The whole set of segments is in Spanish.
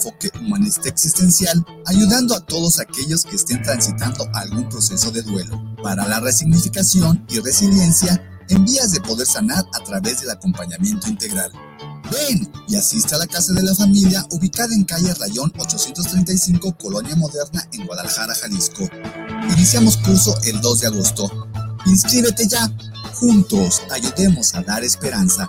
enfoque humanista existencial, ayudando a todos aquellos que estén transitando algún proceso de duelo, para la resignificación y resiliencia en vías de poder sanar a través del acompañamiento integral. Ven y asiste a la Casa de la Familia ubicada en calle Rayón 835, Colonia Moderna, en Guadalajara, Jalisco. Iniciamos curso el 2 de agosto. Inscríbete ya. Juntos ayudemos a dar esperanza.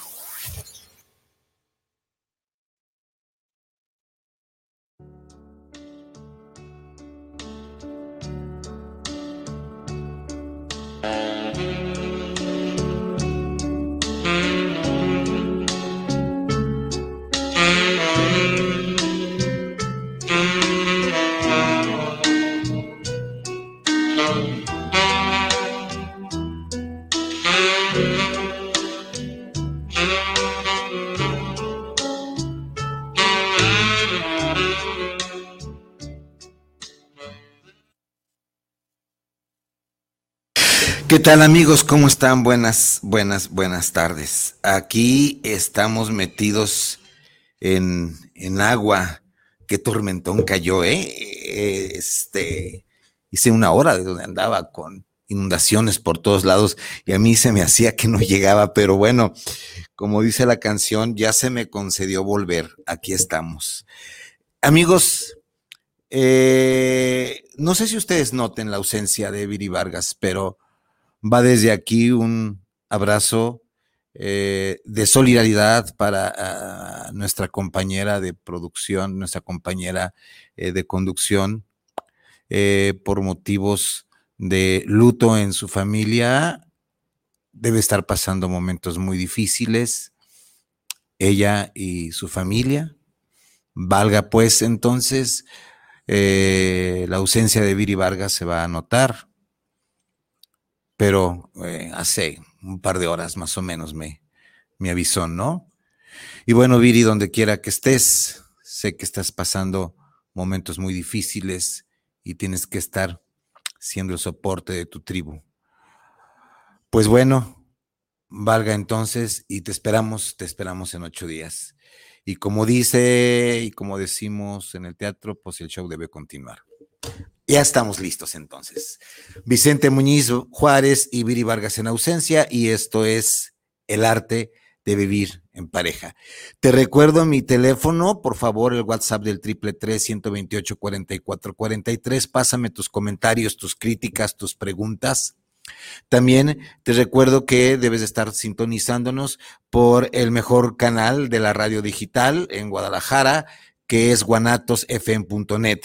tal amigos? ¿Cómo están? Buenas, buenas, buenas tardes. Aquí estamos metidos en, en agua. Qué tormentón cayó, ¿eh? Este, hice una hora de donde andaba con inundaciones por todos lados y a mí se me hacía que no llegaba, pero bueno, como dice la canción, ya se me concedió volver. Aquí estamos. Amigos, eh, no sé si ustedes noten la ausencia de Viri Vargas, pero Va desde aquí un abrazo eh, de solidaridad para nuestra compañera de producción, nuestra compañera eh, de conducción, eh, por motivos de luto en su familia. Debe estar pasando momentos muy difíciles, ella y su familia. Valga pues entonces, la ausencia de Viri Vargas se va a notar pero eh, hace un par de horas más o menos me, me avisó, ¿no? Y bueno, Viri, donde quiera que estés, sé que estás pasando momentos muy difíciles y tienes que estar siendo el soporte de tu tribu. Pues bueno, valga entonces y te esperamos, te esperamos en ocho días. Y como dice y como decimos en el teatro, pues el show debe continuar. Ya estamos listos entonces. Vicente Muñiz Juárez y Viri Vargas en ausencia y esto es el arte de vivir en pareja. Te recuerdo mi teléfono, por favor, el WhatsApp del triple tres ciento veintiocho cuarenta y cuatro cuarenta y tres. Pásame tus comentarios, tus críticas, tus preguntas. También te recuerdo que debes estar sintonizándonos por el mejor canal de la radio digital en Guadalajara, que es guanatosfm.net.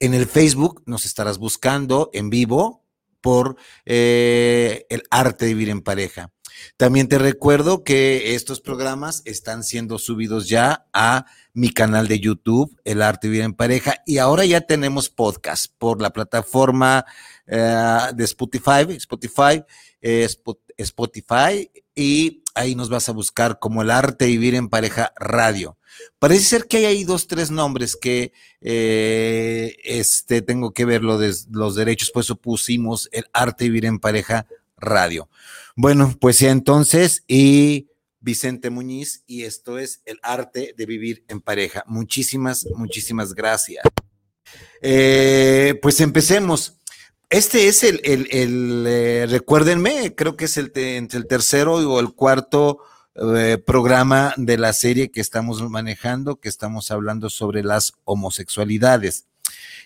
En el Facebook nos estarás buscando en vivo por eh, el arte de vivir en pareja. También te recuerdo que estos programas están siendo subidos ya a mi canal de YouTube, El Arte de Vivir en Pareja, y ahora ya tenemos podcast por la plataforma eh, de Spotify, Spotify, eh, Spotify, y ahí nos vas a buscar como El Arte de Vivir en Pareja Radio. Parece ser que hay ahí dos, tres nombres que eh, este, tengo que ver lo de los derechos, por eso pusimos el arte vivir en pareja radio. Bueno, pues ya entonces, y Vicente Muñiz, y esto es el arte de vivir en pareja. Muchísimas, muchísimas gracias. Eh, pues empecemos. Este es el, el, eh, recuérdenme, creo que es el, entre el tercero o el cuarto eh, programa de la serie que estamos manejando, que estamos hablando sobre las homosexualidades.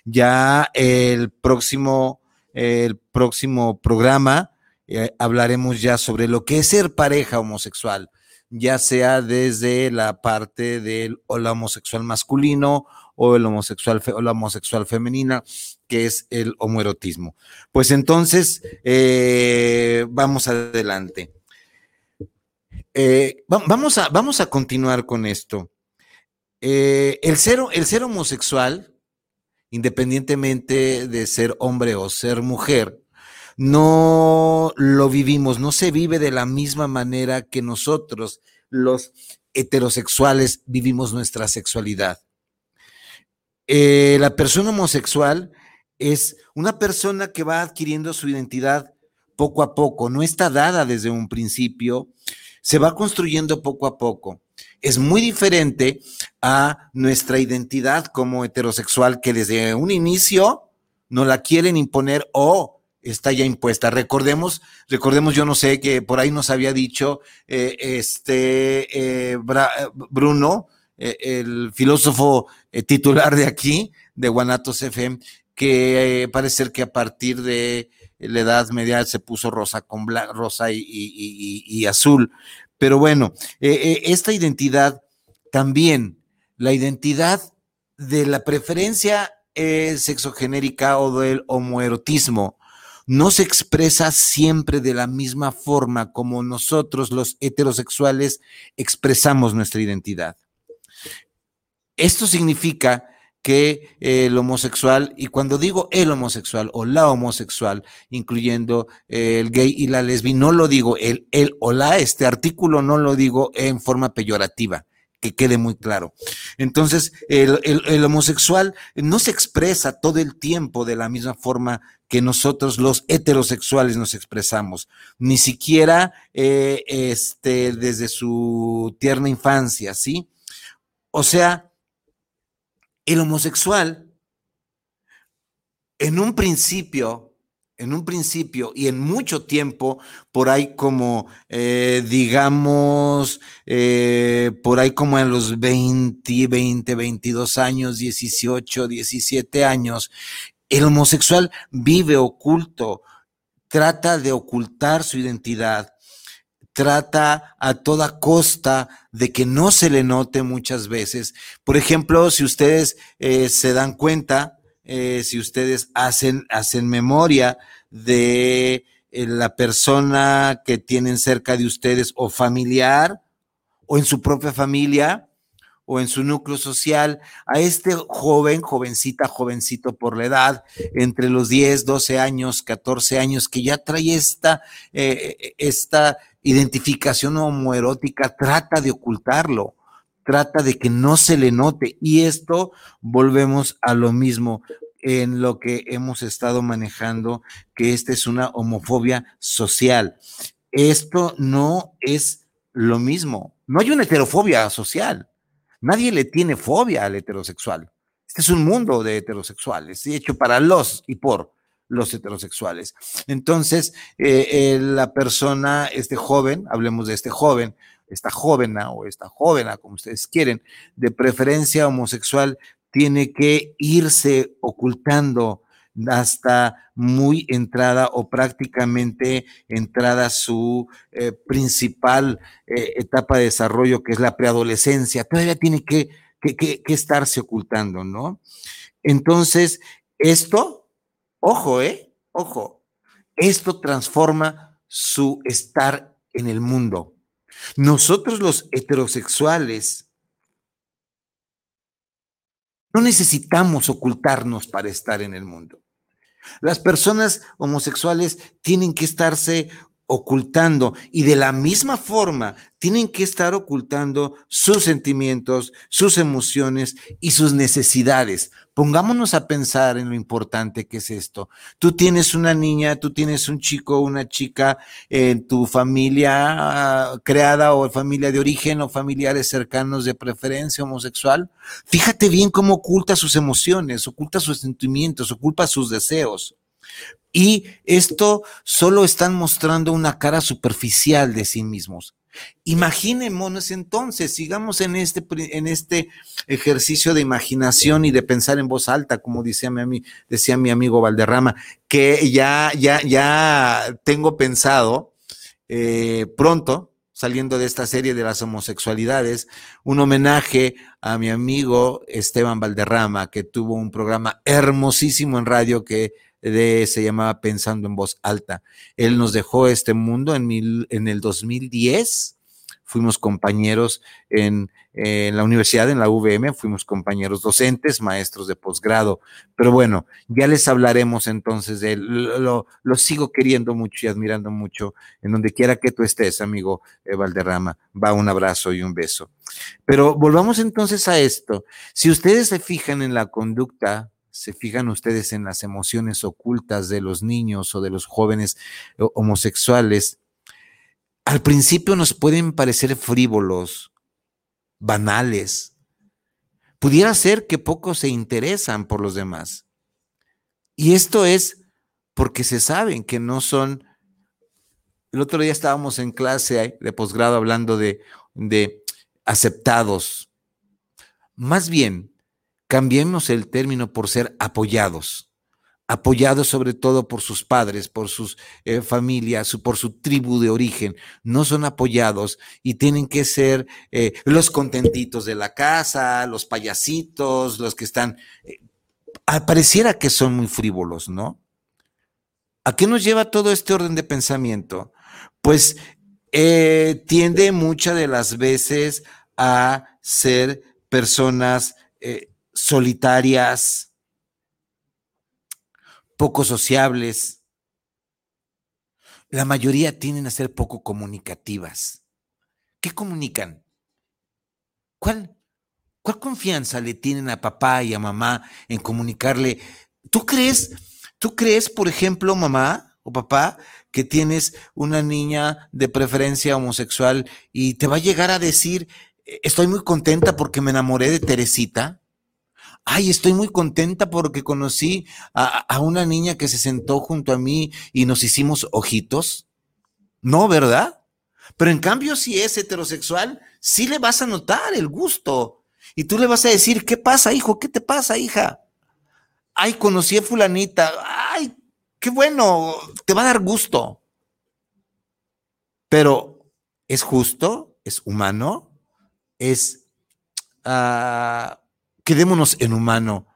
Ya el próximo, el próximo programa eh, hablaremos ya sobre lo que es ser pareja homosexual, ya sea desde la parte del homosexual masculino o el homosexual o la homosexual femenina, que es el homoerotismo. Pues entonces, eh, vamos adelante. Eh, vamos, a, vamos a continuar con esto. Eh, el, ser, el ser homosexual, independientemente de ser hombre o ser mujer, no lo vivimos, no se vive de la misma manera que nosotros, los heterosexuales vivimos nuestra sexualidad. Eh, la persona homosexual es una persona que va adquiriendo su identidad poco a poco, no está dada desde un principio, se va construyendo poco a poco. Es muy diferente a nuestra identidad como heterosexual que desde un inicio no la quieren imponer o está ya impuesta. Recordemos, recordemos, yo no sé que por ahí nos había dicho eh, este eh, Bruno, eh, el filósofo titular de aquí, de Guanatos FM, que parece ser que a partir de la edad media se puso rosa con rosa y, azul. Pero bueno, esta identidad también, la identidad de la preferencia sexogenérica o del homoerotismo, no se expresa siempre de la misma forma como nosotros los heterosexuales expresamos nuestra identidad. Esto significa que el homosexual, y cuando digo el homosexual o la homosexual, incluyendo el gay y la lesbi, no lo digo el, el o la, este artículo no lo digo en forma peyorativa que quede muy claro. Entonces, el, homosexual no se expresa todo el tiempo de la misma forma que nosotros los heterosexuales nos expresamos, ni siquiera eh, este, desde su tierna infancia, ¿sí? O sea, el homosexual en un principio en un principio y en mucho tiempo, por ahí como, eh, digamos, eh, por ahí como en los 20, 20, 22 años, 18, 17 años, el homosexual vive oculto, trata de ocultar su identidad, trata a toda costa de que no se le note muchas veces. Por ejemplo, si ustedes eh, se dan cuenta, eh, si ustedes hacen, hacen memoria de eh, la persona que tienen cerca de ustedes o familiar o en su propia familia o en su núcleo social, a este joven, jovencita, jovencito por la edad, entre los 10, 12 años, 14 años, que ya trae esta, eh, esta identificación homoerótica, trata de ocultarlo trata de que no se le note. Y esto volvemos a lo mismo en lo que hemos estado manejando, que esta es una homofobia social. Esto no es lo mismo. No hay una heterofobia social. Nadie le tiene fobia al heterosexual. Este es un mundo de heterosexuales, hecho para los y por los heterosexuales. Entonces, eh, eh, la persona, este joven, hablemos de este joven, esta jóvena o esta jóvena, como ustedes quieren, de preferencia homosexual, tiene que irse ocultando hasta muy entrada o prácticamente entrada su eh, principal eh, etapa de desarrollo, que es la preadolescencia. Todavía tiene que, que, estarse ocultando, ¿no? Entonces, esto, ojo, ¿eh? Ojo, esto transforma su estar en el mundo. Nosotros los heterosexuales no necesitamos ocultarnos para estar en el mundo. Las personas homosexuales tienen que estarse ocultando y de la misma forma tienen que estar ocultando sus sentimientos, sus emociones y sus necesidades. Pongámonos a pensar en lo importante que es esto. Tú tienes una niña, tú tienes un chico, una chica en tu familia ah, creada o familia de origen o familiares cercanos de preferencia homosexual. Fíjate bien cómo oculta sus emociones, oculta sus sentimientos, oculta sus deseos. Y esto solo están mostrando una cara superficial de sí mismos. Imaginémonos entonces, sigamos en este, en este ejercicio de imaginación y de pensar en voz alta, como decía mi, decía mi amigo Valderrama, que ya, ya, ya tengo pensado eh, pronto, saliendo de esta serie de las homosexualidades, un homenaje a mi amigo Esteban Valderrama, que tuvo un programa hermosísimo en radio que de, se llamaba Pensando en Voz Alta. Él nos dejó este mundo en, mil, en el 2010 fuimos compañeros en, la universidad, en la UVM, fuimos compañeros docentes, maestros de posgrado. Pero bueno, ya les hablaremos entonces de él. Lo, sigo queriendo mucho y admirando mucho en donde quiera que tú estés, amigo eh, Valderrama. Va un abrazo y un beso. Pero volvamos entonces a esto. Si ustedes se fijan en la conducta se fijan ustedes en las emociones ocultas de los niños o de los jóvenes eh, homosexuales, al principio nos pueden parecer frívolos, banales. Pudiera ser que pocos se interesan por los demás. Y esto es porque se saben que no son... El otro día estábamos en clase de posgrado hablando de, de aceptados. Más bien, cambiemos el término por ser apoyados, apoyados sobre todo por sus padres, por sus eh, familias, por su tribu de origen. No son apoyados y tienen que ser eh, los contentitos de la casa, los payasitos, los que están... Eh, pareciera que son muy frívolos, ¿no? ¿A qué nos lleva todo este orden de pensamiento? Pues tiende muchas de las veces a ser personas solitarias, poco sociables. La mayoría tienden a ser poco comunicativas. ¿Qué comunican? ¿Cuál, ¿Cuál confianza le tienen a papá y a mamá en comunicarle? ¿Tú crees, tú crees, por ejemplo, mamá o papá, que tienes una niña de preferencia homosexual y te va a llegar a decir, estoy muy contenta porque me enamoré de Teresita? Ay, estoy muy contenta porque conocí a, una niña que se sentó junto a mí y nos hicimos ojitos. No, ¿verdad? Pero en cambio, si es heterosexual, sí le vas a notar el gusto. Y tú le vas a decir, ¿qué pasa, hijo? ¿Qué te pasa, hija? Ay, conocí a fulanita. Ay, qué bueno, te va a dar gusto. Pero, ¿es justo? ¿Es humano? ¿Es... Uh, quedémonos en humano.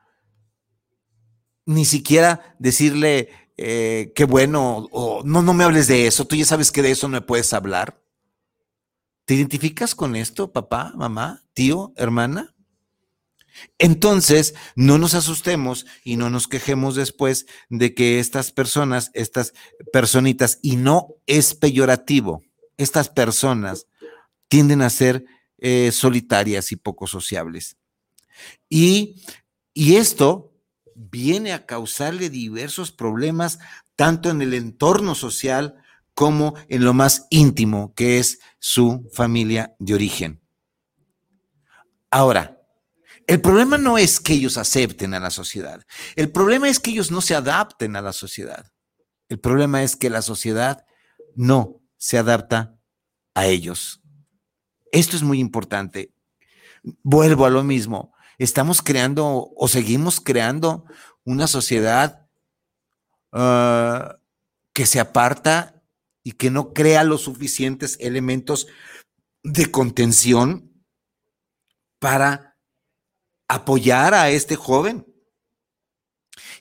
Ni siquiera decirle, eh, qué bueno, o no, no me hables de eso, tú ya sabes que de eso no me puedes hablar. ¿Te identificas con esto, papá, mamá, tío, hermana? Entonces, no nos asustemos y no nos quejemos después de que estas personas, estas personitas, y no es peyorativo, estas personas tienden a ser eh, solitarias y poco sociables. Y, esto viene a causarle diversos problemas tanto en el entorno social como en lo más íntimo, que es su familia de origen. Ahora, el problema no es que ellos acepten a la sociedad, el problema es que ellos no se adapten a la sociedad. El problema es que la sociedad no se adapta a ellos. Esto es muy importante. Vuelvo a lo mismo estamos creando o seguimos creando una sociedad ah, que se aparta y que no crea los suficientes elementos de contención para apoyar a este joven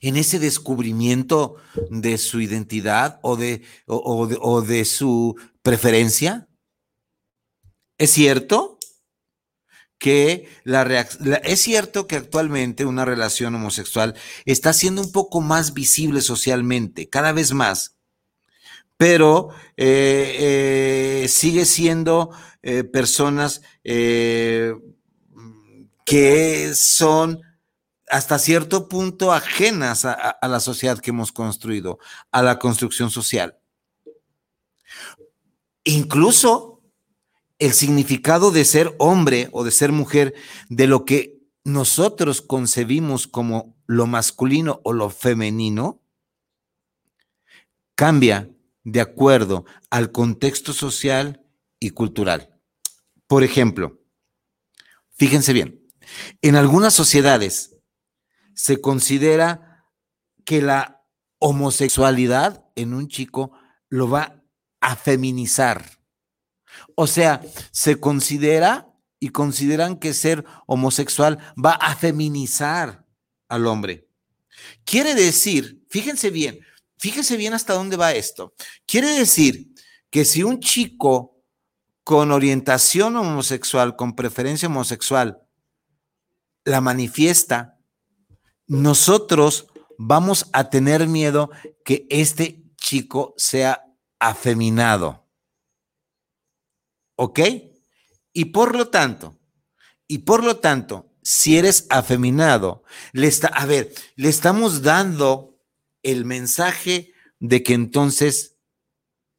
en ese descubrimiento de su identidad o de, o de su preferencia. ¿Es cierto? Que la, es cierto que actualmente una relación homosexual está siendo un poco más visible socialmente, cada vez más, pero eh, eh, sigue siendo eh, personas que son hasta cierto punto ajenas a la sociedad que hemos construido, a la construcción social. Incluso el significado de ser hombre o de ser mujer, de lo que nosotros concebimos como lo masculino o lo femenino, cambia de acuerdo al contexto social y cultural. Por ejemplo, fíjense bien, en algunas sociedades se considera que la homosexualidad en un chico lo va a feminizar o sea, se considera y consideran que ser homosexual va a feminizar al hombre. Quiere decir, fíjense bien, fíjense bien hasta dónde va esto. Quiere decir que si un chico con orientación homosexual, con preferencia homosexual, la manifiesta, nosotros vamos a tener miedo que este chico sea afeminado. ¿Ok? Y por lo tanto, y por lo tanto, si eres afeminado, le está, a ver, le estamos dando el mensaje de que entonces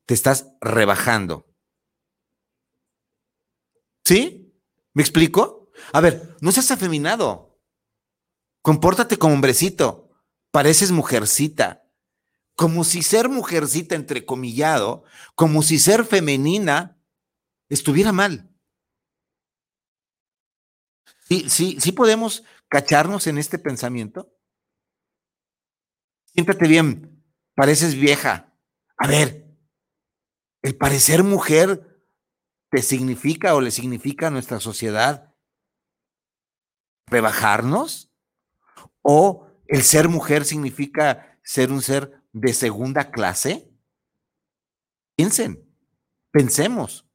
te estás rebajando. ¿Sí? ¿Me explico? A ver, no seas afeminado. Compórtate como hombrecito. Pareces mujercita. Como si ser mujercita, entrecomillado, como si ser femenina estuviera mal. Sí, sí, sí podemos cacharnos en este pensamiento. Siéntate bien, pareces vieja. A ver, el parecer mujer te significa o le significa a nuestra sociedad rebajarnos o el ser mujer significa ser un ser de segunda clase. Piensen, pensemos.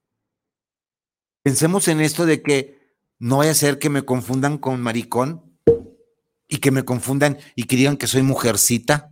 Pensemos en esto de que no vaya a ser que me confundan con maricón y que me confundan y que digan que soy mujercita.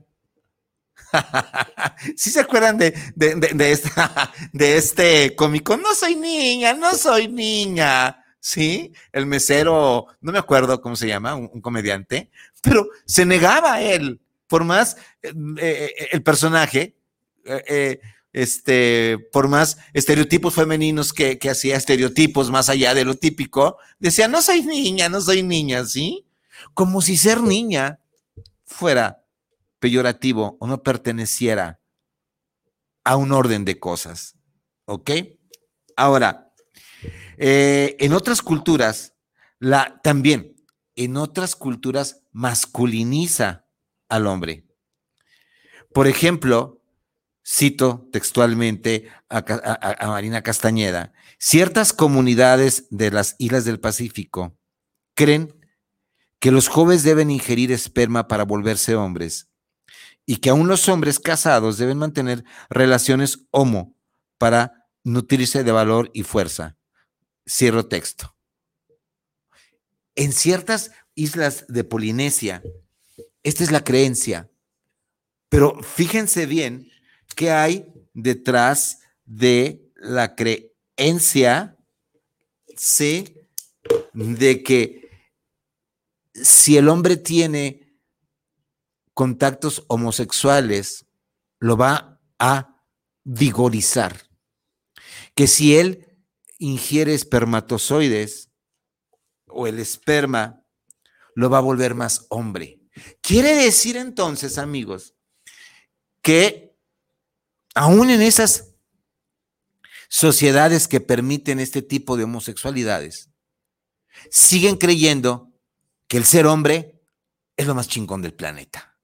¿Sí se acuerdan de, de, esta, de este cómico? No soy niña, no soy niña. Sí, el mesero, no me acuerdo cómo se llama, un, comediante, pero se negaba a él, por más eh, eh, el personaje, eh, este, por más estereotipos femeninos que, hacía estereotipos más allá de lo típico, decía, no soy niña, no soy niña, ¿sí? Como si ser niña fuera peyorativo o no perteneciera a un orden de cosas, ¿ok? Ahora, eh, en otras culturas, la, también, en otras culturas masculiniza al hombre. Por ejemplo, cito textualmente a, Marina Castañeda, ciertas comunidades de las islas del Pacífico creen que los jóvenes deben ingerir esperma para volverse hombres y que aún los hombres casados deben mantener relaciones homo para nutrirse de valor y fuerza. Cierro texto. En ciertas islas de Polinesia, esta es la creencia, pero fíjense bien ¿Qué hay detrás de la creencia ¿sí? de que si el hombre tiene contactos homosexuales, lo va a vigorizar? Que si él ingiere espermatozoides o el esperma, lo va a volver más hombre. Quiere decir entonces, amigos, que aún en esas sociedades que permiten este tipo de homosexualidades, siguen creyendo que el ser hombre es lo más chingón del planeta.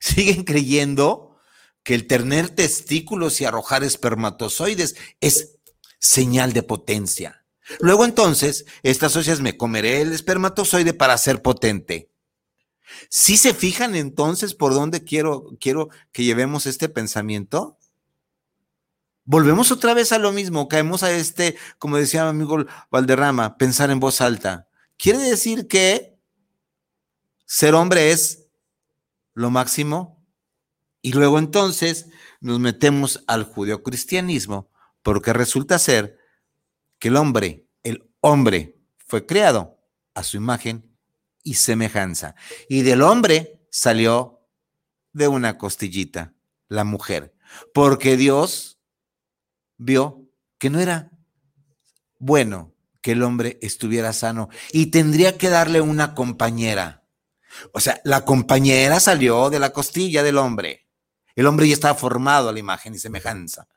Siguen creyendo que el tener testículos y arrojar espermatozoides es señal de potencia. Luego entonces, estas sociedades me comeré el espermatozoide para ser potente. Si se fijan entonces por dónde quiero, quiero que llevemos este pensamiento? Volvemos otra vez a lo mismo, caemos a este, como decía mi amigo Valderrama, pensar en voz alta. Quiere decir que ser hombre es lo máximo y luego entonces nos metemos al judeocristianismo porque resulta ser que el hombre, el hombre fue creado a su imagen y semejanza. Y del hombre salió de una costillita, la mujer, porque Dios vio que no era bueno que el hombre estuviera sano y tendría que darle una compañera. O sea, la compañera salió de la costilla del hombre. El hombre ya estaba formado a la imagen y semejanza.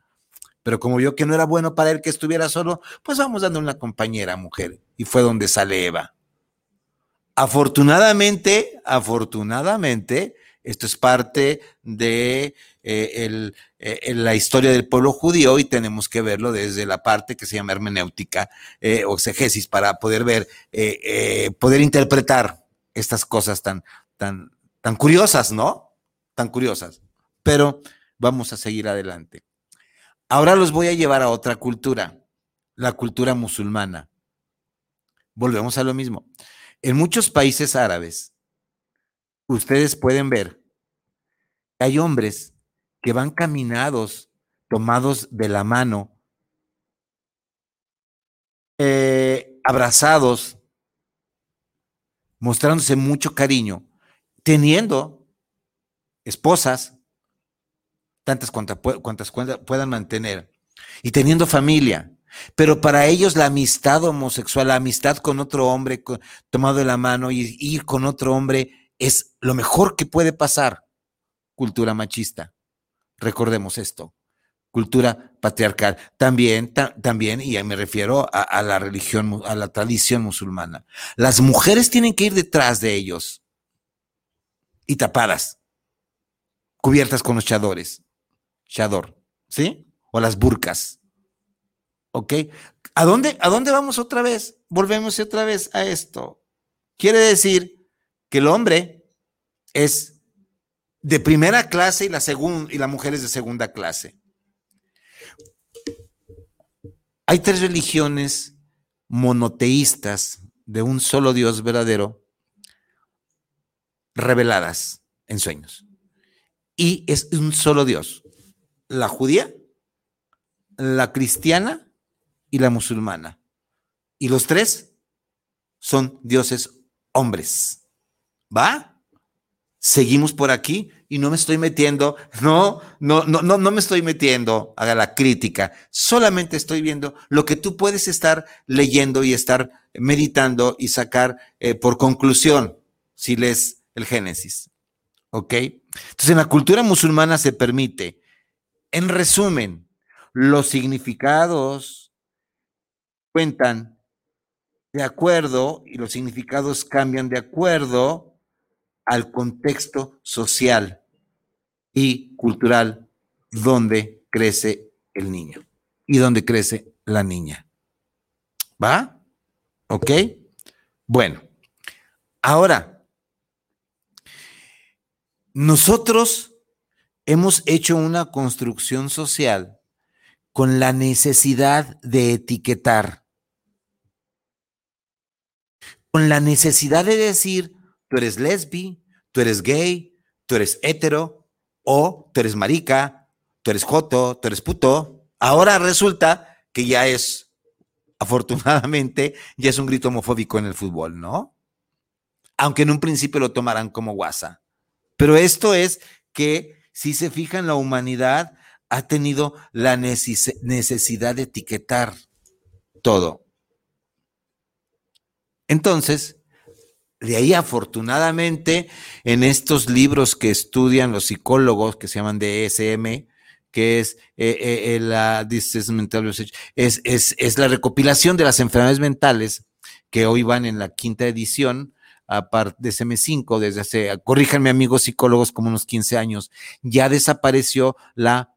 Pero como vio que no era bueno para él que estuviera solo, pues vamos dando una compañera mujer. Y fue donde sale Eva. Afortunadamente, afortunadamente, esto es parte de eh, eh, la historia del pueblo judío y tenemos que verlo desde la parte que se llama hermenéutica eh, o exegesis para poder ver, poder interpretar estas cosas tan, tan, tan curiosas, ¿no? Tan curiosas. Pero vamos a seguir adelante. Ahora los voy a llevar a otra cultura. la cultura musulmana. Volvemos a lo mismo. En muchos países árabes, ustedes pueden ver que hay hombres que van caminados, tomados de la mano, eh, abrazados, mostrándose mucho cariño, teniendo esposas, tantas cuantas, cuantas puedan mantener, y teniendo familia. Pero para ellos la amistad homosexual, la amistad con otro hombre tomado de la mano y ir con otro hombre es lo mejor que puede pasar. Cultura machista. Recordemos esto. Cultura patriarcal. También, también, y me refiero a, a la religión, a la tradición musulmana. Las mujeres tienen que ir detrás de ellos y tapadas, cubiertas con los chadores, chador, ¿sí? O las burcas. ¿Ok? ¿A dónde, ¿A dónde vamos otra vez? Volvemos otra vez a esto. Quiere decir que el hombre es de primera clase y la, y la mujer es de segunda clase. Hay tres religiones monoteístas de un solo Dios verdadero reveladas en sueños. Y es un solo Dios, la judía, la cristiana y la musulmana. Y los tres son dioses hombres. ¿Va? Seguimos por aquí y no me estoy metiendo, no, no, no, no, no me estoy metiendo a la crítica, solamente estoy viendo lo que tú puedes estar leyendo y estar meditando y sacar eh, por conclusión si lees el Génesis. ¿Ok? Entonces en la cultura musulmana se permite, en resumen, los significados, cuentan de acuerdo y los significados cambian de acuerdo al contexto social y cultural donde crece el niño y donde crece la niña. ¿Va? ¿Ok? Bueno, ahora, nosotros hemos hecho una construcción social con la necesidad de etiquetar con la necesidad de decir, tú eres lesbi, tú eres gay, tú eres hetero, o tú eres marica, tú eres joto, tú eres puto. Ahora resulta que ya es, afortunadamente, ya es un grito homofóbico en el fútbol, ¿no? Aunque en un principio lo tomarán como guasa. Pero esto es que, si se fijan, la humanidad ha tenido la necesidad de etiquetar todo. Entonces, de ahí afortunadamente, en estos libros que estudian los psicólogos que se llaman DSM, que es, eh, eh, eh, la, es, es, es la recopilación de las enfermedades mentales que hoy van en la quinta edición, aparte de SM5, desde hace, corríjanme amigos psicólogos, como unos 15 años, ya desapareció la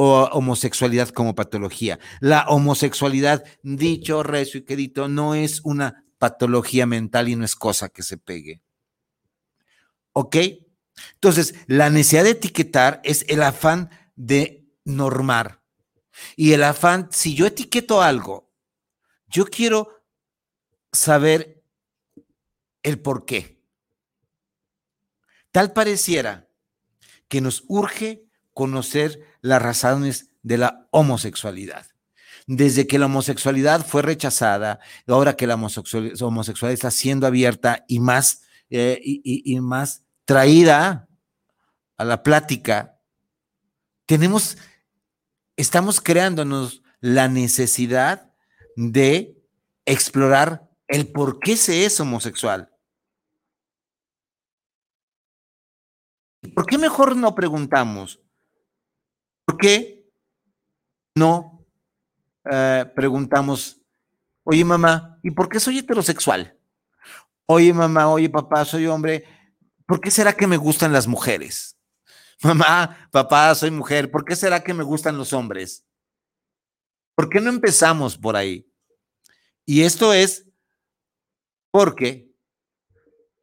homosexualidad como patología. La homosexualidad, dicho, recio y querido, no es una patología mental y no es cosa que se pegue. ¿Ok? Entonces, la necesidad de etiquetar es el afán de normar. Y el afán, si yo etiqueto algo, yo quiero saber el por qué. Tal pareciera que nos urge conocer las razones de la homosexualidad. Desde que la homosexualidad fue rechazada, ahora que la homosexualidad está siendo abierta y más, eh, más traída a la plática, tenemos, estamos creándonos la necesidad de explorar el por qué se es homosexual. ¿Por qué mejor no preguntamos? ¿Por qué no eh, preguntamos, oye mamá, ¿y por qué soy heterosexual? Oye mamá, oye papá, soy hombre, ¿por qué será que me gustan las mujeres? Mamá, papá, soy mujer, ¿por qué será que me gustan los hombres? ¿Por qué no empezamos por ahí? Y esto es porque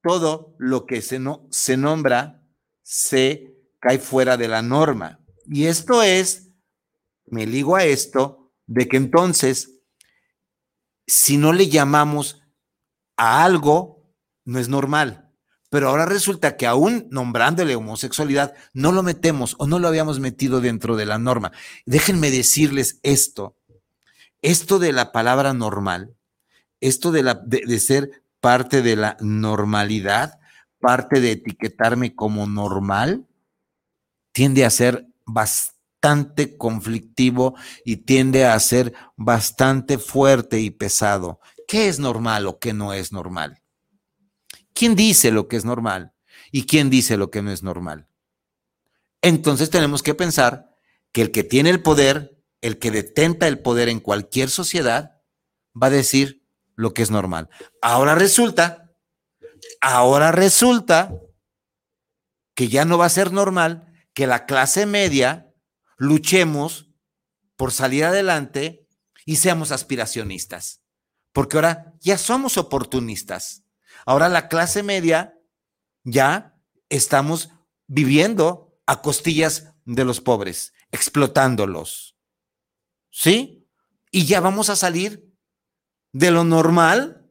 todo lo que se, no, se nombra se cae fuera de la norma. Y esto es, me ligo a esto de que entonces, si no le llamamos a algo, no es normal. Pero ahora resulta que aún nombrándole homosexualidad, no lo metemos o no lo habíamos metido dentro de la norma. Déjenme decirles esto. Esto de la palabra normal, esto de, la, de, ser parte de la normalidad, parte de etiquetarme como normal, tiende a ser bastante conflictivo y tiende a ser bastante fuerte y pesado. ¿Qué es normal o qué no es normal? ¿Quién dice lo que es normal y quién dice lo que no es normal? Entonces tenemos que pensar que el que tiene el poder, el que detenta el poder en cualquier sociedad, va a decir lo que es normal. Ahora resulta, ahora resulta que ya no va a ser normal que la clase media luchemos por salir adelante y seamos aspiracionistas, porque ahora ya somos oportunistas. Ahora la clase media ya estamos viviendo a costillas de los pobres, explotándolos. ¿Sí? Y ya vamos a salir de lo normal,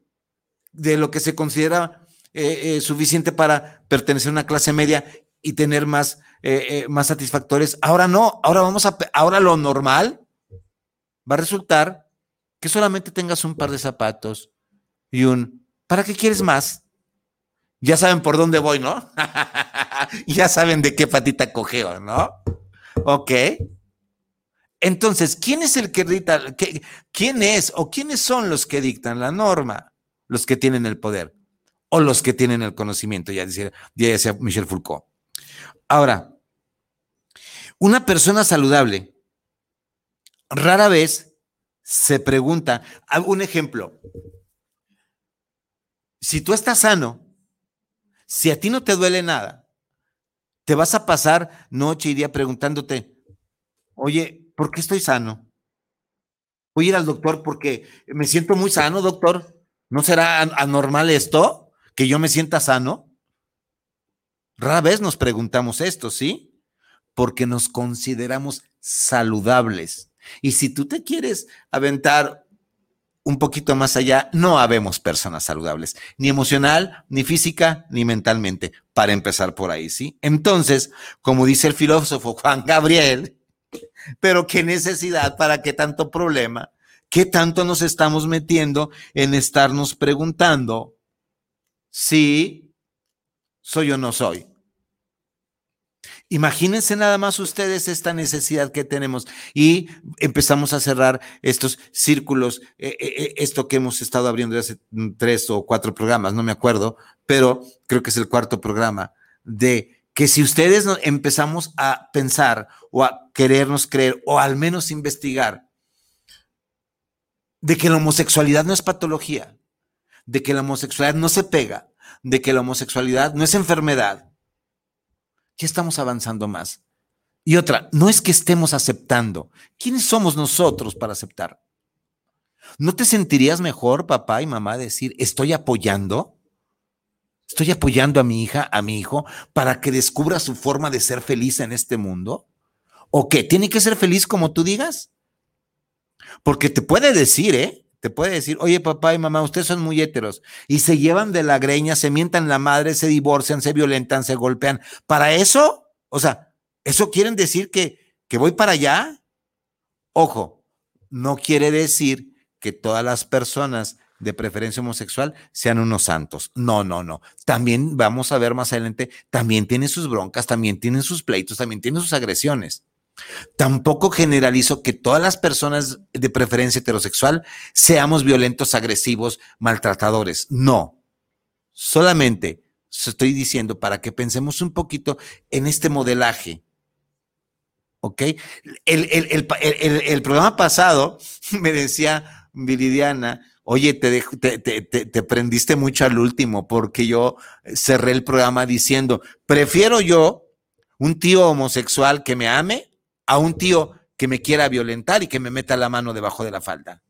de lo que se considera eh, eh, suficiente para pertenecer a una clase media y tener más, eh, más satisfactores. Ahora no, ahora vamos a, ahora lo normal va a resultar que solamente tengas un par de zapatos y un ¿Para qué quieres más? Ya saben por dónde voy, ¿no? ya saben de qué patita cogeo, ¿no? Ok. Entonces, ¿quién es el que dicta? ¿Quién es o quiénes son los que dictan la norma? Los que tienen el poder o los que tienen el conocimiento, ya decía, ya decía Michel Foucault. Ahora, una persona saludable rara vez se pregunta, un ejemplo, si tú estás sano, si a ti no te duele nada, te vas a pasar noche y día preguntándote, oye, ¿por qué estoy sano? Voy a ir al doctor porque me siento muy sano, doctor. ¿No será anormal esto? ¿Que yo me sienta sano? Rara vez nos preguntamos esto, ¿sí? Porque nos consideramos saludables. Y si tú te quieres aventar un poquito más allá, no habemos personas saludables, ni emocional, ni física, ni mentalmente, para empezar por ahí, ¿sí? Entonces, como dice el filósofo Juan Gabriel, pero qué necesidad, para qué tanto problema, qué tanto nos estamos metiendo en estarnos preguntando si soy o no soy. Imagínense nada más ustedes esta necesidad que tenemos y empezamos a cerrar estos círculos, eh, eh, eh, esto que hemos estado abriendo hace tres o cuatro programas, no me acuerdo, pero creo que es el cuarto programa, de que si ustedes empezamos a pensar o a querernos creer o al menos investigar de que la homosexualidad no es patología, de que la homosexualidad no se pega, de que la homosexualidad no es enfermedad, ya estamos avanzando más. Y otra, no es que estemos aceptando. ¿Quiénes somos nosotros para aceptar? ¿No te sentirías mejor, papá y mamá, decir, estoy apoyando? ¿Estoy apoyando a mi hija, a mi hijo, para que descubra su forma de ser feliz en este mundo? ¿O qué? ¿Tiene que ser feliz como tú digas? Porque te puede decir, ¿eh? Te puede decir, oye papá y mamá, ustedes son muy héteros y se llevan de la greña, se mientan la madre, se divorcian, se violentan, se golpean. Para eso, o sea, ¿eso quieren decir que, que voy para allá? Ojo, no quiere decir que todas las personas de preferencia homosexual sean unos santos. No, no, no. También vamos a ver más adelante, también tienen sus broncas, también tienen sus pleitos, también tienen sus agresiones. Tampoco generalizo que todas las personas de preferencia heterosexual seamos violentos, agresivos, maltratadores. No. Solamente estoy diciendo para que pensemos un poquito en este modelaje. ¿Ok? El, programa pasado me decía Viridiana, oye, te, te, te, prendiste mucho al último porque yo cerré el programa diciendo, prefiero yo un tío homosexual que me ame a un tío que me quiera violentar y que me meta la mano debajo de la falda.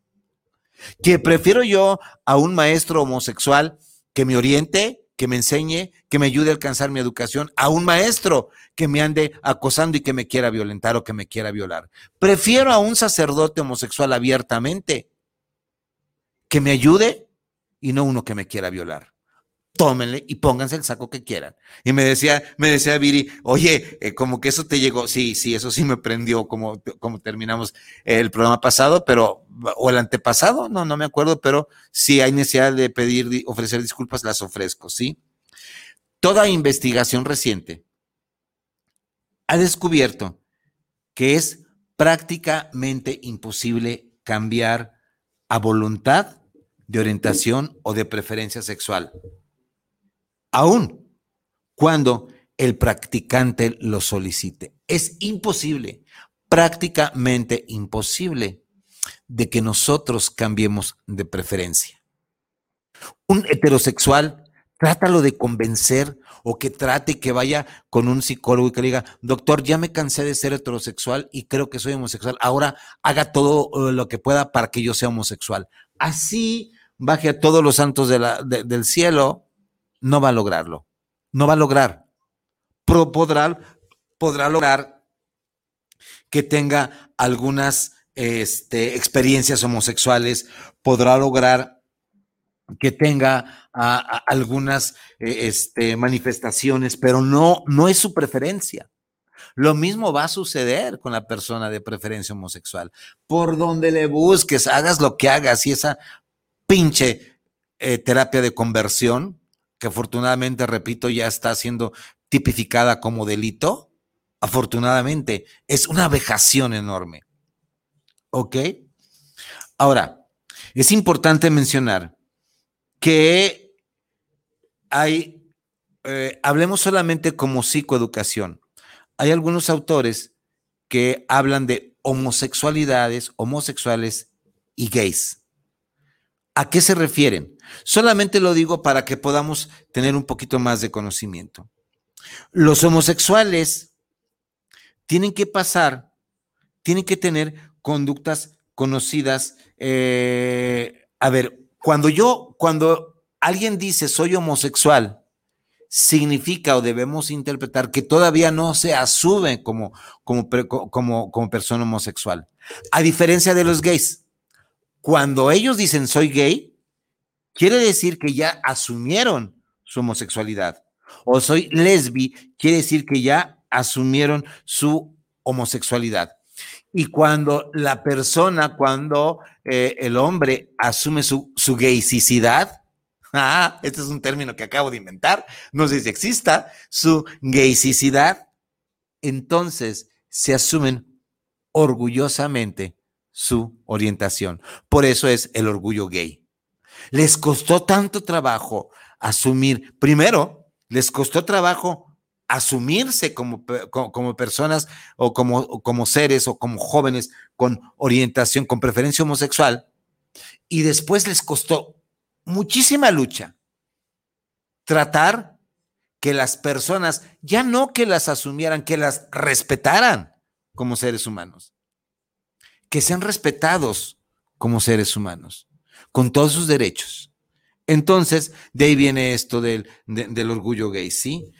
Que prefiero yo a un maestro homosexual que me oriente que me enseñe, que me ayude a alcanzar mi educación, a un maestro que me ande acosando y que me quiera violentar o que me quiera violar. Prefiero a un sacerdote homosexual abiertamente que me ayude y no uno que me quiera violar tómenle y pónganse el saco que quieran. Y me decía, me decía Viri, oye, eh, como que eso te llegó, sí, sí, eso sí me prendió como, como terminamos el programa pasado, pero, o el antepasado, no, no me acuerdo, pero si hay necesidad de pedir, ofrecer disculpas, las ofrezco, ¿sí? Toda investigación reciente ha descubierto que es prácticamente imposible cambiar a voluntad de orientación o de preferencia sexual aún cuando el practicante lo solicite. Es imposible, prácticamente imposible, de que nosotros cambiemos de preferencia. Un heterosexual, trátalo de convencer o que trate que vaya con un psicólogo y que le diga, doctor, ya me cansé de ser heterosexual y creo que soy homosexual, ahora haga todo eh, lo que pueda para que yo sea homosexual. Así baje a todos los santos del cielo no va a lograrlo. No va a lograr. podrá, podrá lograr que tenga algunas este, experiencias homosexuales, podrá lograr que tenga algunas eh, este, manifestaciones, pero no, no es su preferencia. Lo mismo va a suceder con la persona de preferencia homosexual. Por donde le busques, hagas lo que hagas y esa pinche eh, terapia de conversión que afortunadamente, repito, ya está siendo tipificada como delito, afortunadamente, es una vejación enorme. ¿Ok? Ahora, es importante mencionar que hay, eh, hablemos solamente como psicoeducación. Hay algunos autores que hablan de homosexualidades, homosexuales y gays. ¿A qué se refieren? Solamente lo digo para que podamos tener un poquito más de conocimiento. Los homosexuales tienen que pasar, tienen que tener conductas conocidas. Eh, a ver, cuando yo, cuando alguien dice soy homosexual, significa o debemos interpretar que todavía no se asume como, como, como, como persona homosexual. A diferencia de los gays, cuando ellos dicen soy gay, quiere decir que ya asumieron su homosexualidad. O soy lesbi, quiere decir que ya asumieron su homosexualidad. Y cuando la persona, cuando eh, el hombre asume su, su gaysicidad, ah, este es un término que acabo de inventar, no sé si exista, su gaysicidad, entonces se asumen orgullosamente su orientación. Por eso es el orgullo gay. Les costó tanto trabajo asumir, primero, les costó trabajo asumirse como, como, personas o como, como seres o como jóvenes con orientación, con preferencia homosexual, y después les costó muchísima lucha tratar que las personas, ya no que las asumieran, que las respetaran como seres humanos, que sean respetados como seres humanos con todos sus derechos. Entonces, de ahí viene esto del, del orgullo gay, ¿sí?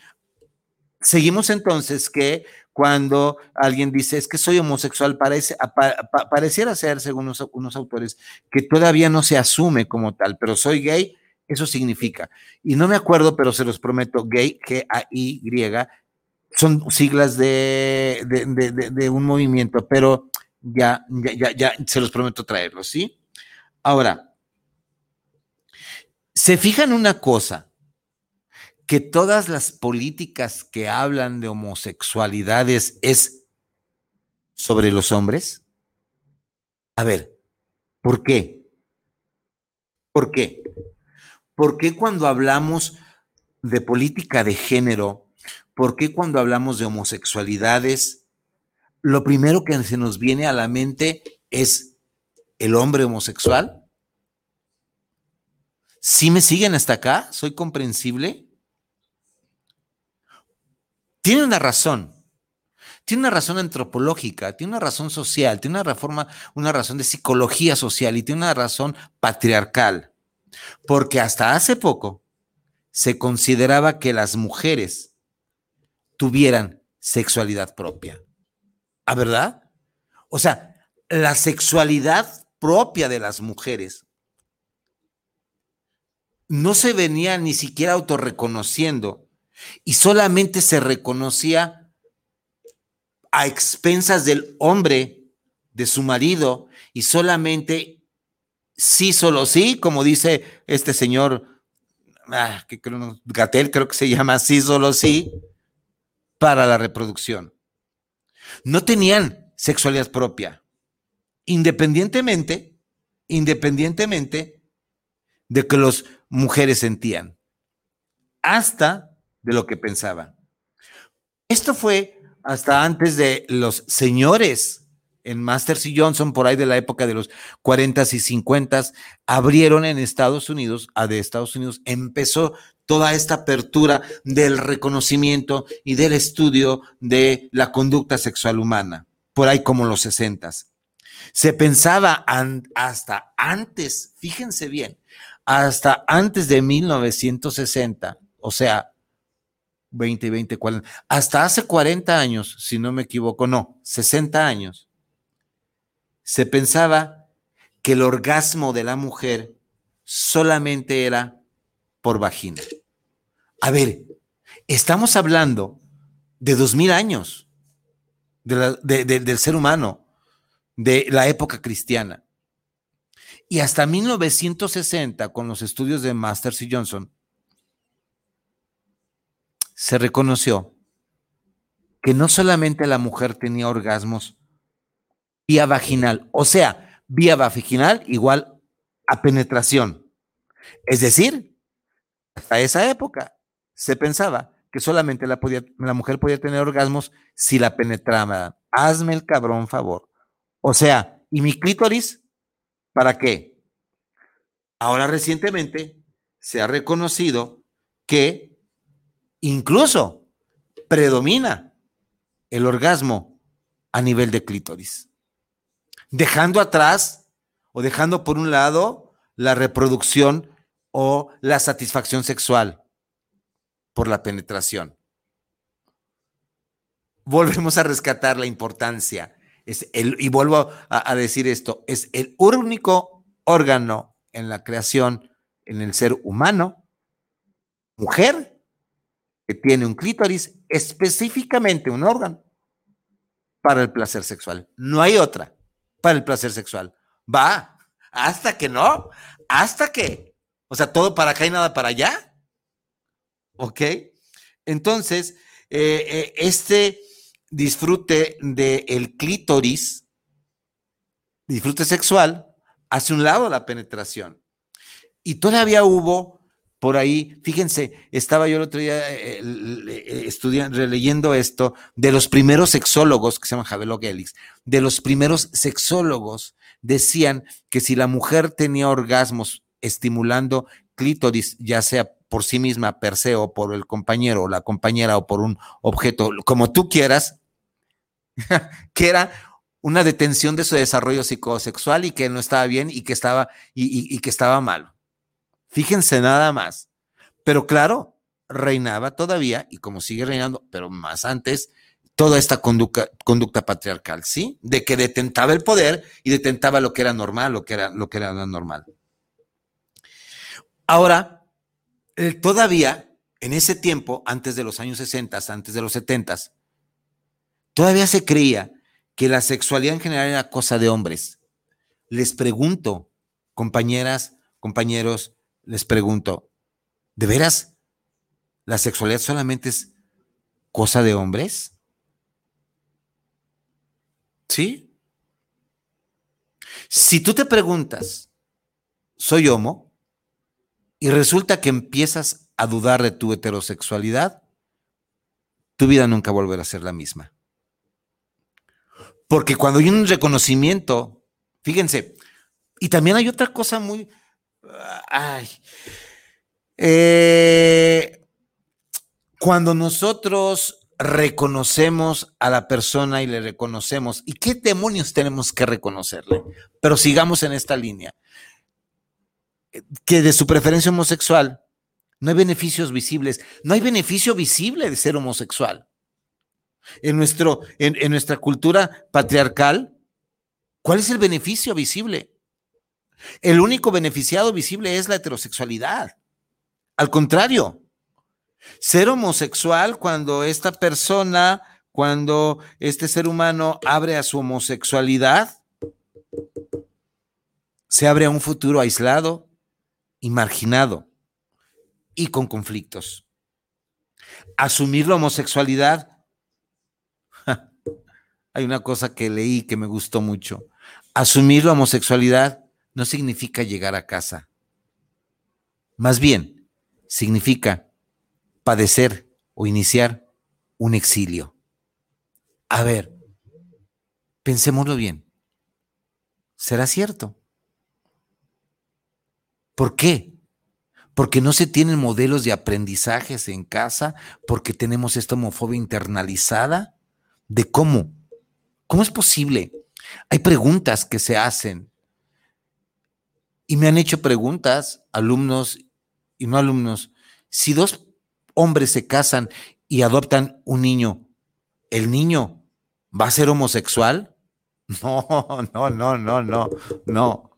Seguimos entonces que cuando alguien dice es que soy homosexual, parece, pareciera ser, según unos, autores, que todavía no se asume como tal, pero soy gay, eso significa. Y no me acuerdo, pero se los prometo, gay, G-A-Y, son siglas de, de, un movimiento, pero ya, ya, ya, ya se los prometo traerlos, ¿sí? Ahora, se fijan una cosa, que todas las políticas que hablan de homosexualidades es sobre los hombres. A ver, ¿por qué? ¿Por qué? ¿Por qué cuando hablamos de política de género, por qué cuando hablamos de homosexualidades, lo primero que se nos viene a la mente es el hombre homosexual? ¿Sí me siguen hasta acá? ¿Soy comprensible? Tiene una razón. Tiene una razón antropológica, tiene una razón social, tiene una, reforma, una razón de psicología social y tiene una razón patriarcal. Porque hasta hace poco se consideraba que las mujeres tuvieran sexualidad propia. ¿A verdad? O sea, la sexualidad propia de las mujeres no se venía ni siquiera autorreconociendo y solamente se reconocía a expensas del hombre, de su marido, y solamente sí, solo sí, como dice este señor, ah, que creo, Gatel creo que se llama sí, solo sí, para la reproducción. No tenían sexualidad propia, independientemente, independientemente de que las mujeres sentían, hasta de lo que pensaban. Esto fue hasta antes de los señores en Masters y Johnson, por ahí de la época de los 40 y 50, abrieron en Estados Unidos, a de Estados Unidos, empezó toda esta apertura del reconocimiento y del estudio de la conducta sexual humana, por ahí como los 60. Se pensaba hasta antes, fíjense bien, hasta antes de 1960, o sea, 20, 20, 40, hasta hace 40 años, si no me equivoco, no, 60 años, se pensaba que el orgasmo de la mujer solamente era por vagina. A ver, estamos hablando de dos mil años del ser humano, de la época cristiana. Y hasta 1960, con los estudios de Masters y Johnson, se reconoció que no solamente la mujer tenía orgasmos vía vaginal, o sea, vía vaginal igual a penetración. Es decir, hasta esa época se pensaba que solamente la, la mujer podía tener orgasmos si la penetraba. Hazme el cabrón favor. O sea, ¿y mi clítoris? ¿Para qué? Ahora recientemente se ha reconocido que incluso predomina el orgasmo a nivel de clítoris dejando atrás o dejando por un lado la reproducción o la satisfacción sexual por la penetración. Volvemos a rescatar la importancia. Es el, y vuelvo a, decir esto, es el único órgano en la creación, en el ser humano, mujer, que tiene un clítoris, específicamente un órgano para el placer sexual. No hay otra para el placer sexual. Va, hasta que no, hasta que, o sea, todo para acá y nada para allá. ¿Ok? Entonces, eh, eh, este disfrute del el clítoris, disfrute sexual, hace un lado la penetración. Y todavía hubo por ahí, fíjense, estaba yo el otro día eh, estudiando, releyendo esto de los primeros sexólogos, que se llaman Javelo Gelix, de los primeros sexólogos decían que si la mujer tenía orgasmos estimulando clítoris, ya sea por sí misma, per se, o por el compañero o la compañera o por un objeto, como tú quieras, que era una detención de su desarrollo psicosexual y que no estaba bien y que estaba, y que estaba malo. Fíjense nada más. Pero claro, reinaba todavía, y como sigue reinando, pero más antes, toda esta conducta, conducta patriarcal, ¿sí? De que detentaba el poder y detentaba lo que era normal, lo que era, lo que era normal. Ahora, eh, todavía, en ese tiempo, antes de los años 60, antes de los 70, todavía se creía que la sexualidad en general era cosa de hombres. Les pregunto, compañeras, compañeros, les pregunto, ¿de veras la sexualidad solamente es cosa de hombres? ¿Sí? Si tú te preguntas, ¿soy homo? Y resulta que empiezas a dudar de tu heterosexualidad, tu vida nunca volverá a ser la misma. Porque cuando hay un reconocimiento, fíjense, y también hay otra cosa muy, Ay. Eh, cuando nosotros reconocemos a la persona y le reconocemos, ¿y qué demonios tenemos que reconocerle? Pero sigamos en esta línea. Que de su preferencia homosexual, No hay beneficios visibles. No hay beneficio visible de ser homosexual. En, nuestro, en, en nuestra cultura patriarcal, ¿cuál es el beneficio visible? El único beneficiado visible es la heterosexualidad. Al contrario, ser homosexual cuando esta persona, cuando este ser humano abre a su homosexualidad, se abre a un futuro aislado y marginado y con conflictos. Asumir la homosexualidad. Hay una cosa que leí que me gustó mucho. Asumir la homosexualidad no significa llegar a casa. Más bien, significa padecer o iniciar un exilio. A ver, pensémoslo bien. ¿Será cierto? ¿Por qué? Porque no se tienen modelos de aprendizajes en casa, porque tenemos esta homofobia internalizada de cómo. ¿Cómo es posible? Hay preguntas que se hacen y me han hecho preguntas, alumnos y no alumnos, si dos hombres se casan y adoptan un niño, ¿el niño va a ser homosexual? No, no, no, no, no, no.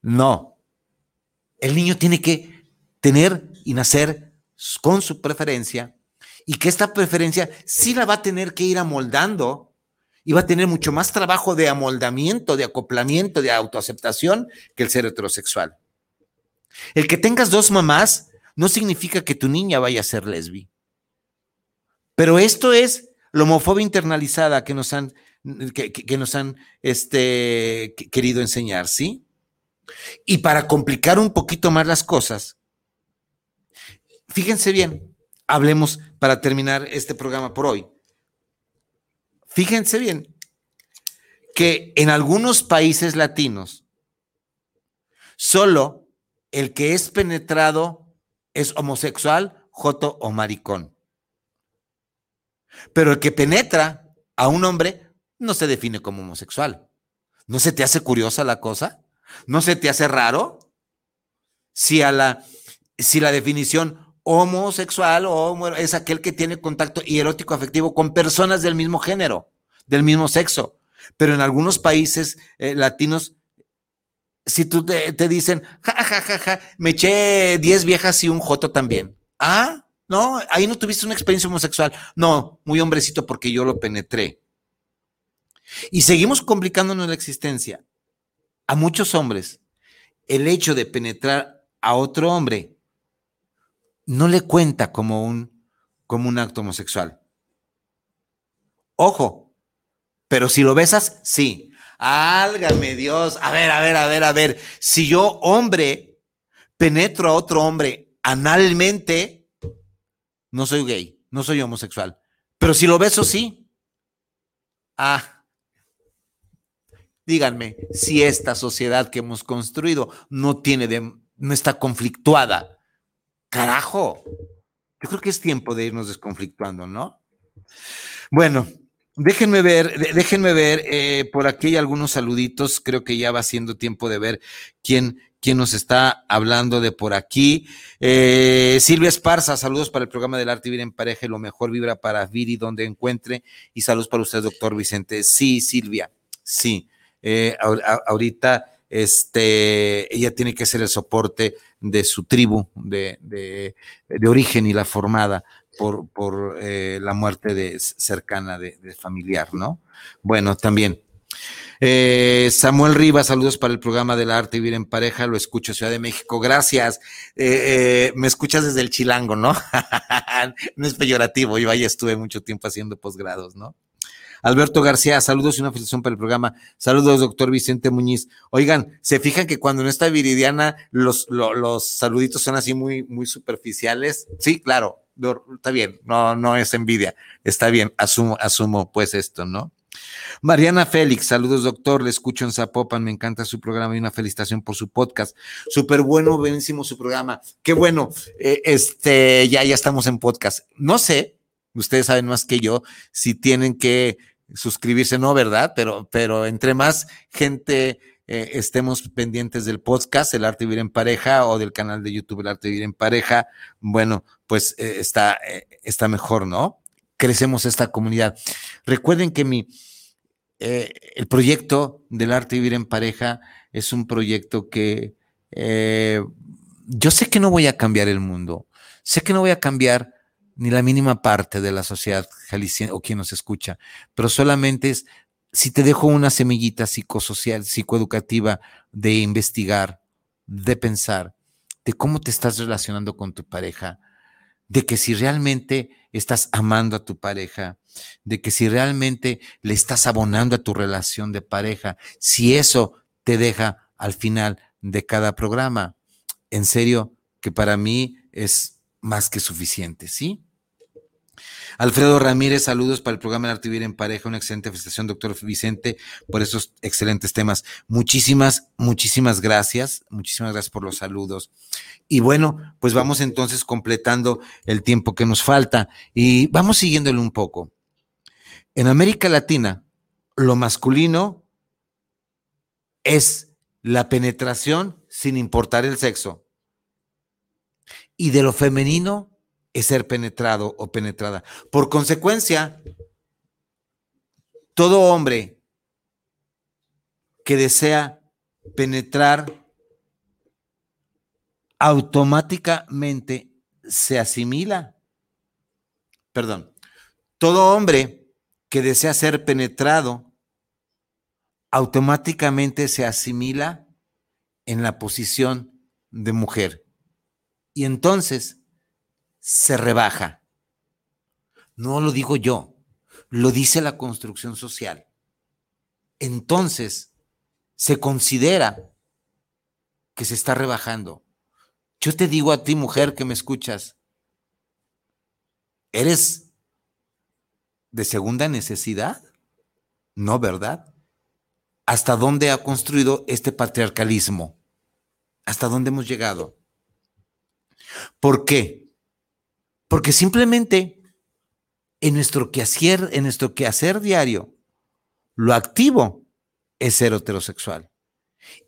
No. El niño tiene que tener y nacer con su preferencia y que esta preferencia sí la va a tener que ir amoldando y va a tener mucho más trabajo de amoldamiento, de acoplamiento, de autoaceptación que el ser heterosexual. El que tengas dos mamás no significa que tu niña vaya a ser lesbi. Pero esto es la homofobia internalizada que nos han, que, nos han este, querido enseñar, ¿sí? Y para complicar un poquito más las cosas, fíjense bien, hablemos para terminar este programa por hoy Fíjense bien que en algunos países latinos, solo el que es penetrado es homosexual, joto o maricón. Pero el que penetra a un hombre no se define como homosexual. ¿No se te hace curiosa la cosa? ¿No se te hace raro? Si a la, si la definición homosexual o es aquel que tiene contacto erótico afectivo con personas del mismo género, del mismo sexo. Pero en algunos países eh, latinos, si tú te, dicen, ja, ja, ja, ja, me eché 10 viejas y un joto también. Ah, no, ahí no tuviste una experiencia homosexual. No, muy hombrecito porque yo lo penetré. Y seguimos complicándonos la existencia. A muchos hombres, el hecho de penetrar a otro hombre no le cuenta como un, como un acto homosexual. Ojo, pero si lo besas, sí. Álgame Dios. A ver, a ver, a ver, a ver. Si yo, hombre, penetro a otro hombre analmente, no soy gay, no soy homosexual. Pero si lo beso, sí. Ah. Díganme si esta sociedad que hemos construido no tiene de, no está conflictuada Carajo. Yo creo que es tiempo de irnos desconflictuando, ¿no? Bueno, déjenme ver, déjenme ver, eh, por aquí hay algunos saluditos, creo que ya va siendo tiempo de ver quién, quién nos está hablando de por aquí. Eh, Silvia Esparza, saludos para el programa del arte vivir en pareja lo mejor vibra para Viri donde encuentre. Y saludos para usted, doctor Vicente. Sí, Silvia, sí. Eh, ahorita este, ella tiene que ser el soporte de su tribu de, de, origen y la formada por, por eh, la muerte de, cercana de, familiar, ¿no? Bueno, también. Eh, Samuel Rivas, saludos para el programa del arte vivir en pareja, lo escucho Ciudad de México, gracias. Eh, me escuchas desde el chilango, ¿no? no es peyorativo, yo ahí estuve mucho tiempo haciendo posgrados, ¿no? Alberto García, saludos y una felicitación para el programa. Saludos, doctor Vicente Muñiz. Oigan, ¿se fijan que cuando no está Viridiana, los, los, saluditos son así muy, muy superficiales? Sí, claro, está bien, no, no es envidia, está bien, asumo, asumo pues esto, ¿no? Mariana Félix, saludos doctor, le escucho en Zapopan, me encanta su programa y una felicitación por su podcast. Súper bueno, buenísimo su programa. Qué bueno, eh, este, ya, ya estamos en podcast. No sé, ustedes saben más que yo, si tienen que suscribirse, no, ¿verdad? Pero, pero entre más gente eh, estemos pendientes del podcast, El Arte Vivir en Pareja, o del canal de YouTube, El Arte de Vivir en Pareja, bueno, pues eh, está, eh, está mejor, ¿no? Crecemos esta comunidad. Recuerden que mi, el proyecto del Arte Vivir en Pareja es un proyecto que yo sé que no voy a cambiar el mundo, sé que no voy a cambiar ni la mínima parte de la sociedad jalisciense o quien nos escucha, pero solamente es si te dejo una semillita psicosocial, psicoeducativa de investigar, de pensar, de cómo te estás relacionando con tu pareja, de que si realmente estás amando a tu pareja, de que si realmente le estás abonando a tu relación de pareja, si eso te deja al final de cada programa, en serio que para mí es más que suficiente, ¿sí? Alfredo Ramírez, saludos para el programa de Arte Vivir en Pareja. Una excelente felicitación, doctor Vicente, por esos excelentes temas. Muchísimas, muchísimas gracias. Muchísimas gracias por los saludos. Y bueno, pues vamos entonces completando el tiempo que nos falta y vamos siguiéndole un poco. En América Latina, lo masculino es la penetración sin importar el sexo. Y de lo femenino, es ser penetrado o penetrada. Por consecuencia, todo hombre que desea penetrar automáticamente se asimila. Perdón. Todo hombre que desea ser penetrado automáticamente se asimila en la posición de mujer. Y entonces se rebaja. No lo digo yo, lo dice la construcción social. Entonces, se considera que se está rebajando. Yo te digo a ti, mujer, que me escuchas, ¿eres de segunda necesidad? No, ¿verdad? ¿Hasta dónde ha construido este patriarcalismo? ¿Hasta dónde hemos llegado? ¿Por qué? Porque simplemente en nuestro quehacer, en nuestro quehacer diario, lo activo es ser heterosexual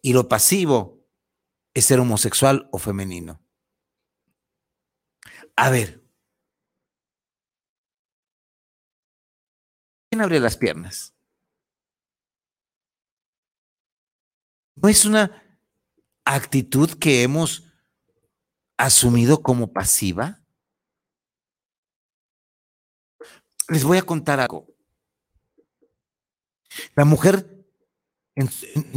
y lo pasivo es ser homosexual o femenino. A ver. ¿Quién abre las piernas? ¿No es una actitud que hemos asumido como pasiva? Les voy a contar algo. La mujer en,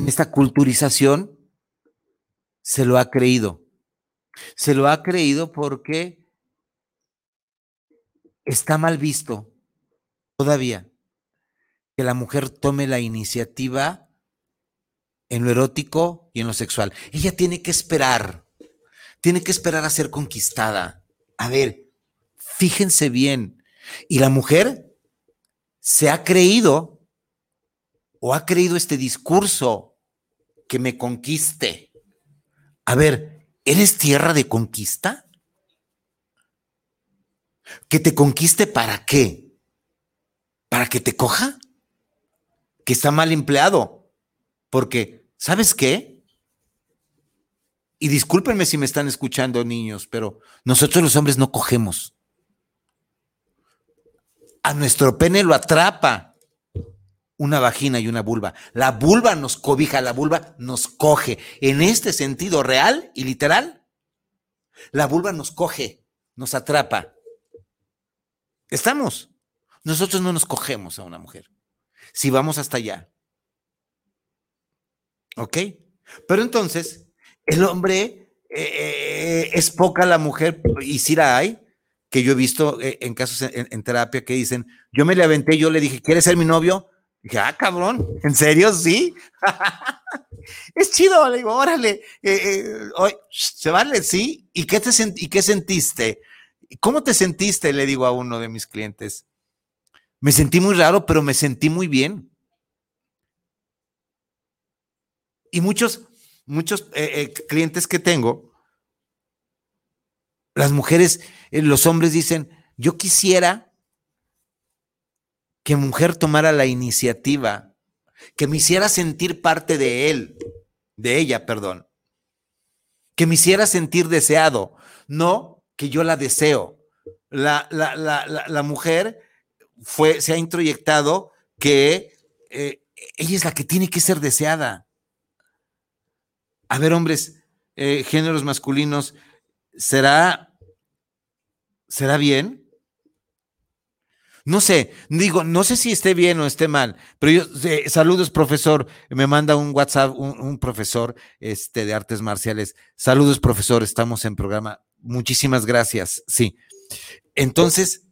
esta culturización se lo ha creído. Se lo ha creído porque está mal visto todavía que la mujer tome la iniciativa en lo erótico y en lo sexual. Ella tiene que esperar, tiene que esperar a ser conquistada. A ver, fíjense bien, y la mujer se ha creído o ha creído este discurso que me conquiste. A ver, ¿eres tierra de conquista? ¿Que te conquiste para qué? ¿Para que te coja? Que está mal empleado. Porque, ¿sabes qué? Y discúlpenme si me están escuchando niños, pero nosotros los hombres no cogemos a nuestro pene lo atrapa una vagina y una vulva. La vulva nos cobija, la vulva nos coge. En este sentido real y literal, la vulva nos coge, nos atrapa. Estamos. Nosotros no nos cogemos a una mujer. Si vamos hasta allá. ¿Ok? Pero entonces, el hombre eh, eh, es poca la mujer, y si la hay, que yo he visto eh, en casos en, terapia que dicen, yo me le aventé, yo le dije, ¿quieres ser mi novio? dije, ah, cabrón, ¿en serio? Sí. es chido, le digo, órale, eh, eh, se vale, sí. ¿Y qué, te ¿Y qué sentiste? ¿Cómo te sentiste? Le digo a uno de mis clientes. Me sentí muy raro, pero me sentí muy bien. Y muchos, muchos clientes que tengo, las mujeres, eh, los hombres dicen, yo quisiera que mujer tomara la iniciativa que me hiciera sentir parte de él, de ella, perdón, que me hiciera sentir deseado, no que yo la deseo. La, la, mujer fue, se ha introyectado que eh, ella es la que tiene que ser deseada. A ver, hombres, eh, géneros masculinos, ¿será, será bien? No sé, digo, no sé si esté bien o esté mal, pero yo, eh, saludos, profesor, me manda un WhatsApp un, profesor este, de artes marciales. Saludos, profesor, estamos en programa. Muchísimas gracias, sí. Entonces,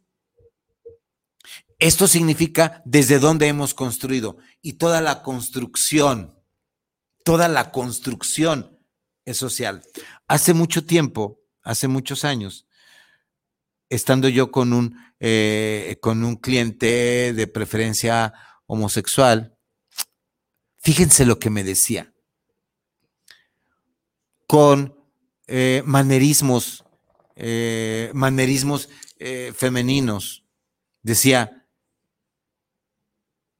esto significa desde dónde hemos construido y toda la construcción, toda la construcción es social. Hace mucho tiempo, hace muchos años, estando yo con un, eh, con un cliente de preferencia homosexual, fíjense lo que me decía, con eh, manerismos, eh, manerismos femeninos. Decía,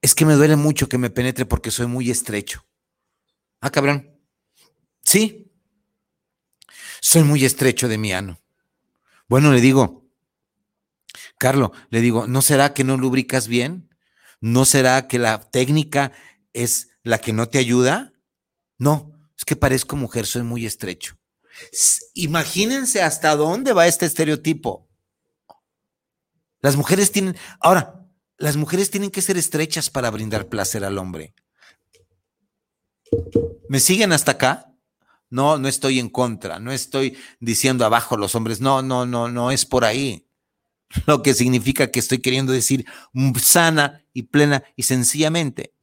es que me duele mucho que me penetre porque soy muy estrecho. Ah, cabrón. Sí. Soy muy estrecho de mi ano. Bueno, le digo, Carlos, le digo, ¿no será que no lubricas bien? ¿No será que la técnica es la que no te ayuda? No, es que parezco mujer, soy muy estrecho. Imagínense hasta dónde va este estereotipo. Las mujeres tienen, ahora, las mujeres tienen que ser estrechas para brindar placer al hombre. ¿Me siguen hasta acá? No, no estoy en contra, no estoy diciendo abajo los hombres, no, no, no, no es por ahí. Lo que significa que estoy queriendo decir sana y plena y sencillamente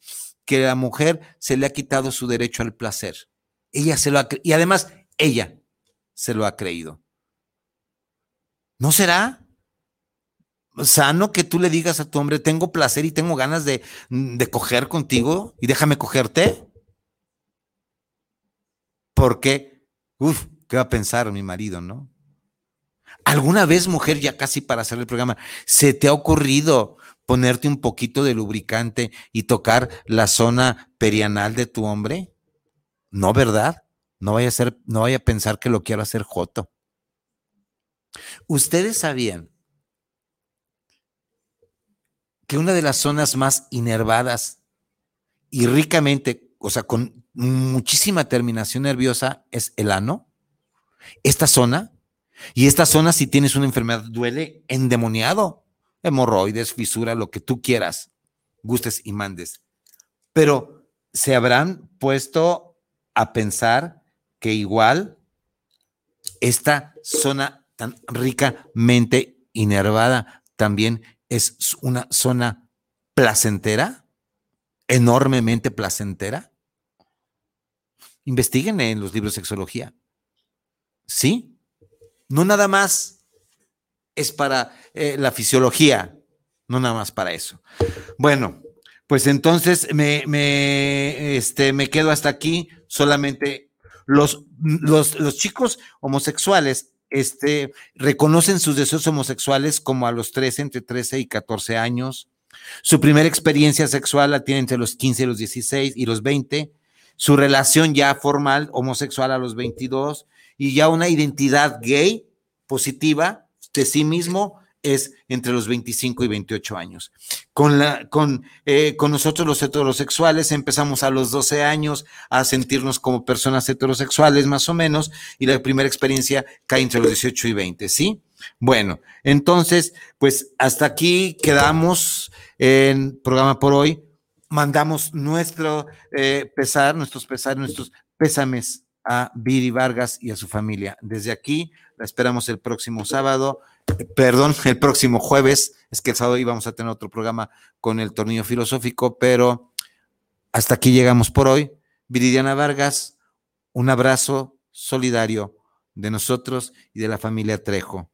que la mujer se le ha quitado su derecho al placer. Ella se lo ha y además ella se lo ha creído. ¿No será? sano que tú le digas a tu hombre, tengo placer y tengo ganas de, de coger contigo y déjame cogerte. Porque, uff, ¿qué va a pensar mi marido, no? ¿Alguna vez, mujer, ya casi para hacer el programa, se te ha ocurrido ponerte un poquito de lubricante y tocar la zona perianal de tu hombre? No, ¿verdad? No vaya a ser, no vaya a pensar que lo quiero hacer joto. Ustedes sabían que una de las zonas más inervadas y ricamente, o sea, con muchísima terminación nerviosa es el ano. Esta zona, y esta zona si tienes una enfermedad duele endemoniado, hemorroides, fisura, lo que tú quieras, gustes y mandes. Pero se habrán puesto a pensar que igual esta zona tan ricamente inervada también es una zona placentera, enormemente placentera. Investiguen en los libros de sexología. Sí, no nada más es para eh, la fisiología, no nada más para eso. Bueno, pues entonces me, este, me quedo hasta aquí. Solamente los, los, los chicos homosexuales este, reconocen sus deseos homosexuales como a los 13, entre 13 y 14 años. Su primera experiencia sexual la tiene entre los 15 y los 16 y los 20. Su relación ya formal homosexual a los 22 y ya una identidad gay positiva de sí mismo es entre los 25 y 28 años. Con, la, con, eh, con nosotros los heterosexuales empezamos a los 12 años a sentirnos como personas heterosexuales más o menos y la primera experiencia cae entre los 18 y 20, ¿sí? Bueno, entonces, pues hasta aquí quedamos en programa por hoy. Mandamos nuestro eh, pesar, nuestros pesar, nuestros pésames a Viri Vargas y a su familia. Desde aquí la esperamos el próximo sábado perdón, el próximo jueves, es que el sábado íbamos a tener otro programa con el tornillo filosófico, pero hasta aquí llegamos por hoy. Viridiana Vargas, un abrazo solidario de nosotros y de la familia Trejo.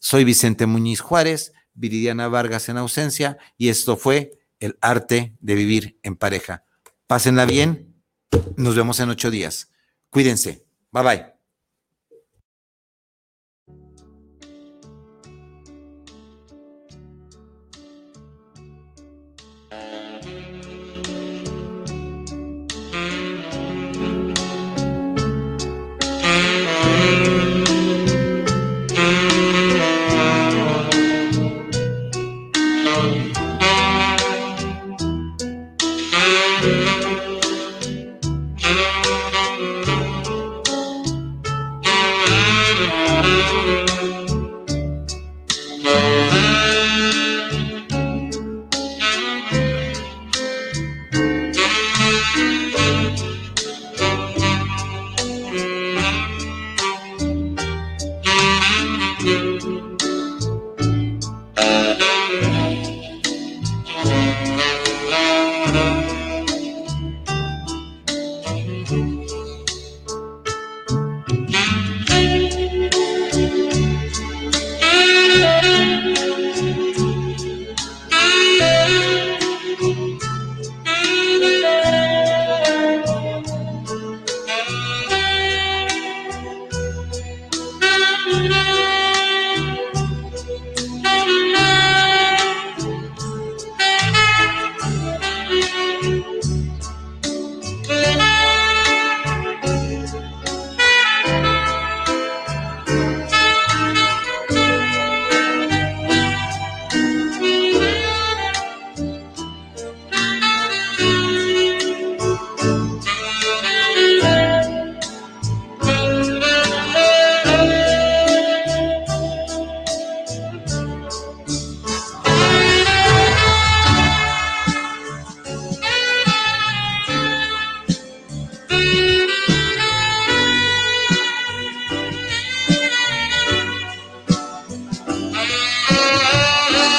Soy Vicente Muñiz Juárez, Viridiana Vargas en ausencia, y esto fue el arte de vivir en pareja. Pásenla bien. Nos vemos en ocho días. Cuídense. Bye bye.